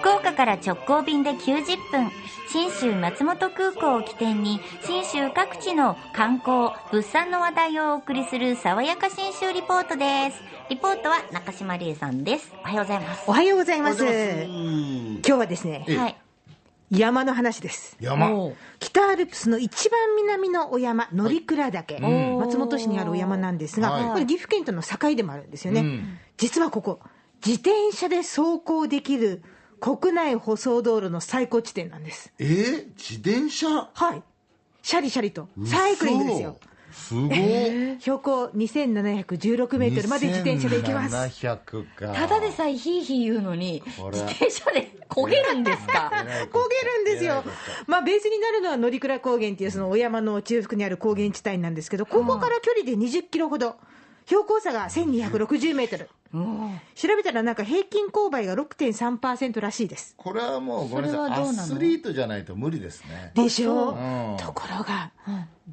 福岡から直行便で90分信州松本空港を起点に信州各地の観光物産の話題をお送りする爽やか信州リポートです。リポートは中島理恵さんです。おはようございます。おはようございます。おはようござい今日はですね、はい山の話です。山。北アルプスの一番南のお山、乗鞍岳、ん。松本市にあるお山なんですが、はい。これ岐阜県との境でもあるんですよね。うん。実はここ、自転車で走行できる国内舗装道路の最高地点なんです。えー、自転車？はい。シャリシャリと、サイクリングですよ。すご。い標高2716メートルまで自転車で行けます。700か。ただでさえヒーヒー言うのに自転車で焦げるんですか？焦げるんですよ、まあ、ベースになるのは乗鞍高原っていうそのお山の中腹にある高原地帯なんですけど、ここから距離で20キロほど、標高差が1260メートル、調べたらなんか平均勾配が6.3%らしいです。これはもうごめんなさい。それはどうなの？アスリートじゃないと無理ですね。でしょ？う、うん。ところが、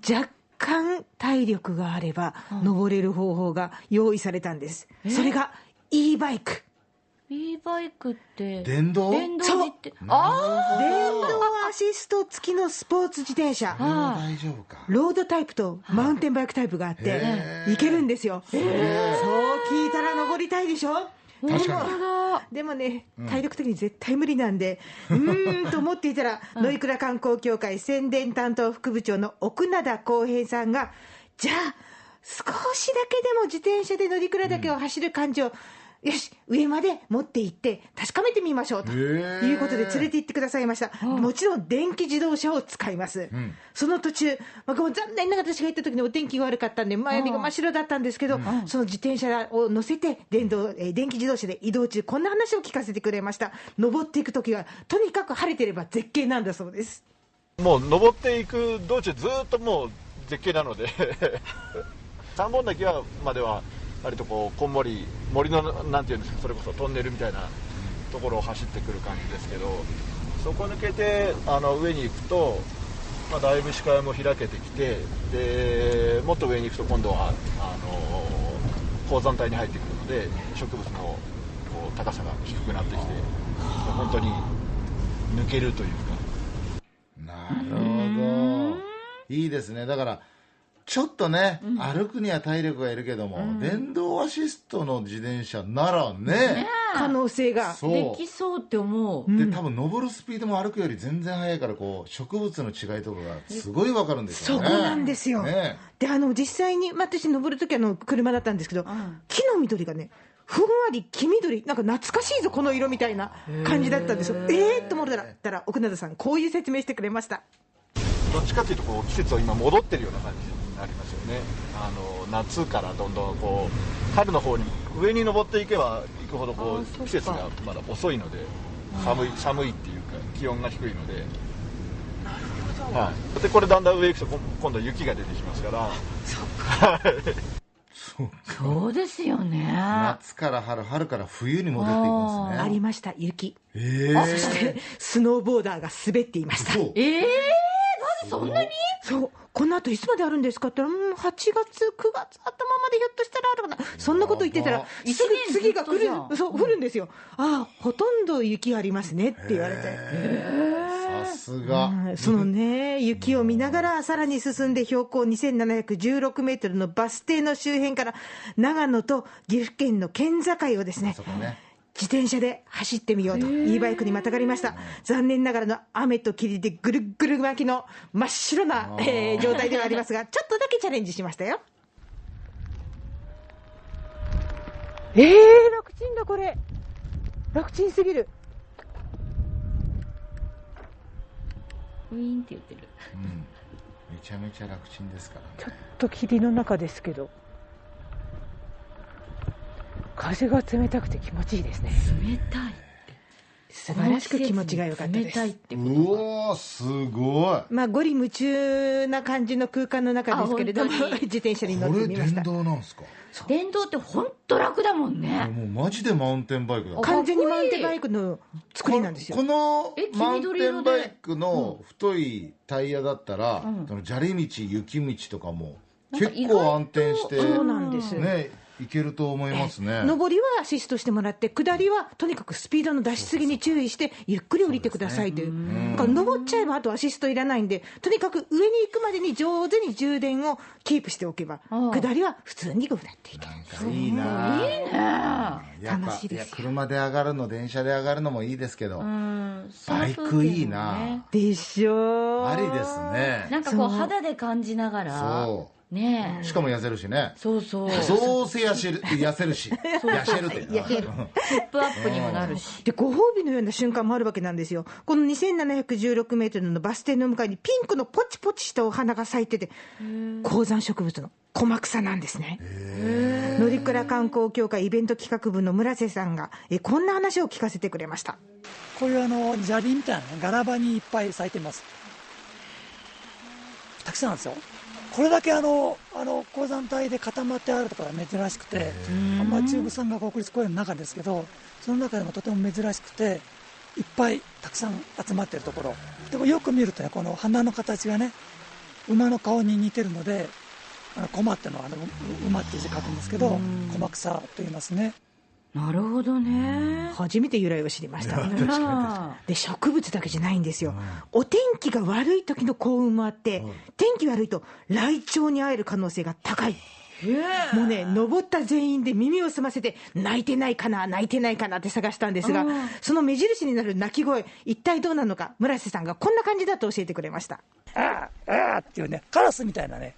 若干体力があれば、登れる方法が用意されたんです。それが e バイク。E バイクって電動？電動自転あ電動アシスト付きのスポーツ自転車。大丈夫か。ロードタイプとマウンテンバイクタイプがあって、行けるんですよ。そう聞いたら登りたいでしょ？確かに。でもね、体力的に絶対無理なんで、うーんと思っていたら、乗鞍観光協会宣伝担当副部長の奥灘浩平さんが、じゃあ、少しだけでも自転車で乗鞍岳を走る感じを、よし、上まで持って行って、確かめてみましょうということで連れて行ってくださいました。もちろん電気自動車を使います。その途中、まあ、ごめん残念ながら私が行った時にお天気が悪かったんで、周りが真っ白だったんですけど、その自転車を乗せて電動、えー電気自動車で移動中、こんな話を聞かせてくれました。登っていく時は、とにかく晴れてれば絶景なんだそうです。もう登っていく道中ずっともう絶景なので 三本滝はまでは割とこうこんもり森のなんていうんですかそれこそトンネルみたいなところを走ってくる感じですけどそこ抜けてあの上に行くと、まあ、だいぶ視界も開けてきてでもっと上に行くと今度はあの高山帯に入ってくるので植物のこう高さが低くなってきて本当に抜けるというか。なるほど。いいですね。だからちょっとね、歩くには体力がいるけども、電動アシストの自転車ならね可能性が。できそうって思う。で多分登るスピードも歩くより全然速いからこう植物の違いとかがすごい分かるんですよね。そこなんですよ。ねで、あの、実際に、まあ、私登るときあの、車だったんですけど、木の緑がね、ふんわり黄緑、なんか懐かしいぞ、この色みたいな感じだったんですよ。えーっと思ったら、たら奥灘さん、こういう説明してくれました。どっちかというとこう季節は今戻ってるような感じねあの夏からどんどんこう春の方に上に登っていけば行くほどこう季節がまだ遅いので寒い寒いっていうか気温が低いので。はい、でこれだんだん上行くとこ今度雪が出てきますから。そうですよね。夏から春春から冬に戻っていくんですね。ありました、雪。えそして、スノーボーダーが滑っていました。ええー、そんなに？そう、この後いつまであるんですかって言ったら、うん、8月、9月頭までひょっとしたらあるかな、そんなこと言ってたら、すぐ次が来る、そう、降るんですよ。ああ、ほとんど雪ありますねって言われて。さすが、うんそのね、雪を見ながら、さらに進んで標高2716メートルのバス停の周辺から、長野と岐阜県の県境をですねそ、こね自転車で走ってみようと、e バイクにまたがりました。残念ながらの雨と霧でぐるっぐる巻きの真っ白な、えー状態ではありますが、ちょっとだけチャレンジしましたよ。えー、楽ちんだこれ。楽ちんすぎる。ウィーンって言ってるうんめちゃめちゃ楽ちんですからねちょっと霧の中ですけど。風が冷たくて気持ちいいですね。冷たい素晴らしく気持ちが良かったです。冷たいってことうおーすごいまあ、ゴリ夢中な感じの空間の中で すけれども自転車に乗ってみました電。動なんですか？電動って本当楽だもんねもうマジでマウンテンバイクだあ完全にマウンテンバイクの作りなんですよこ。のマウンテンバイクの太いタイヤだったら、うんその砂利道雪道とかも結構安定してそうなんです。ねいけると思いますね。上りはアシストしてもらって、下りはとにかくスピードの出しすぎに注意して、ゆっくり降りてくださいという、だから上っちゃえば、あとアシストいらないんで、とにかく上に行くまでに上手に充電をキープしておけば、下りは普通に下っていける。いいな。いいね。やっぱ楽しいです車で上がるの、電車で上がるのもいいですけど、バイクいいな。でしょう。ありですね。なんかこう肌で感じながらそねえしかも痩せるしね。そうそうどうせ痩せる痩せるし、痩せるって。痩せるヒップアップにもなるしでご褒美のような瞬間もあるわけなんですよ、この2716メートルのバス停の向かいにピンクのポチポチしたお花が咲いてて、高山植物のコマクサなんですね。乗鞍観光協会イベント企画部の村瀬さんがえこんな話を聞かせてくれました。こういうあの砂利みたいなね、ガラバにいっぱい咲いてます。たくさんなんですよ。これだけあの、あの、鉱山帯で固まってあるところは珍しくて、あんま中部山岳国立公園の中ですけど、その中でもとても珍しくて、いっぱいたくさん集まってるところ。でもよく見るとね、この花の形がね、馬の顔に似てるので、あの、駒ってのはあの、う馬って字書くんですけど、駒草と言いますね。なるほどね。初めて由来を知りました。あで植物だけじゃないんですよ、お天気が悪い時の幸運もあって、天気悪いと、ライチョウに会える可能性が高い。もうね、登った全員で耳を澄ませて、泣いてないかな、泣いてないかなって探したんですが、その目印になる鳴き声、一体どうなのか、村瀬さんがこんな感じだと教えてくれました。ああ、ああっていうね、カラスみたいなね、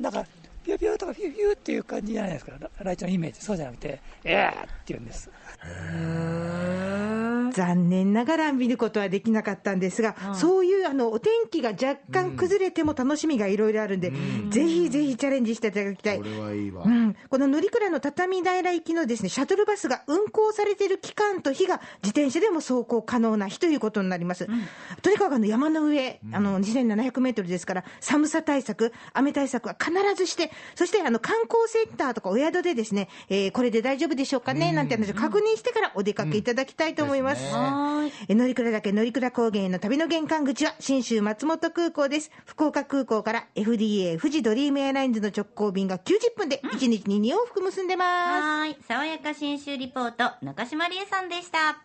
なんか、ピューピューとかピューピューっていう感じじゃないですか、ライチョウのイメージ、そうじゃなくて、えーって言うんです。残念ながら見ることはできなかったんですが、そういうあのお天気が若干崩れても楽しみがいろいろあるんで、ぜひぜひチャレンジしていただきたい。これはいいわう。ん、この乗鞍の畳平行きのですねシャトルバスが運行されている期間と日が自転車でも走行可能な日ということになります。とにかくあの山の上、あの2700メートルですから、寒さ対策、雨対策は必ずして、そしてあの観光センターとかお宿でですね、えーこれで大丈夫でしょうかね、なんて話を確認してからお出かけいただきたいと思います。はいえ乗鞍岳乗鞍高原への旅の玄関口は信州松本空港です。福岡空港から FDA 富士ドリームエアラインズの直行便が90分で1日に2往復結んでます。はい爽やか新州リポート中島理恵さんでした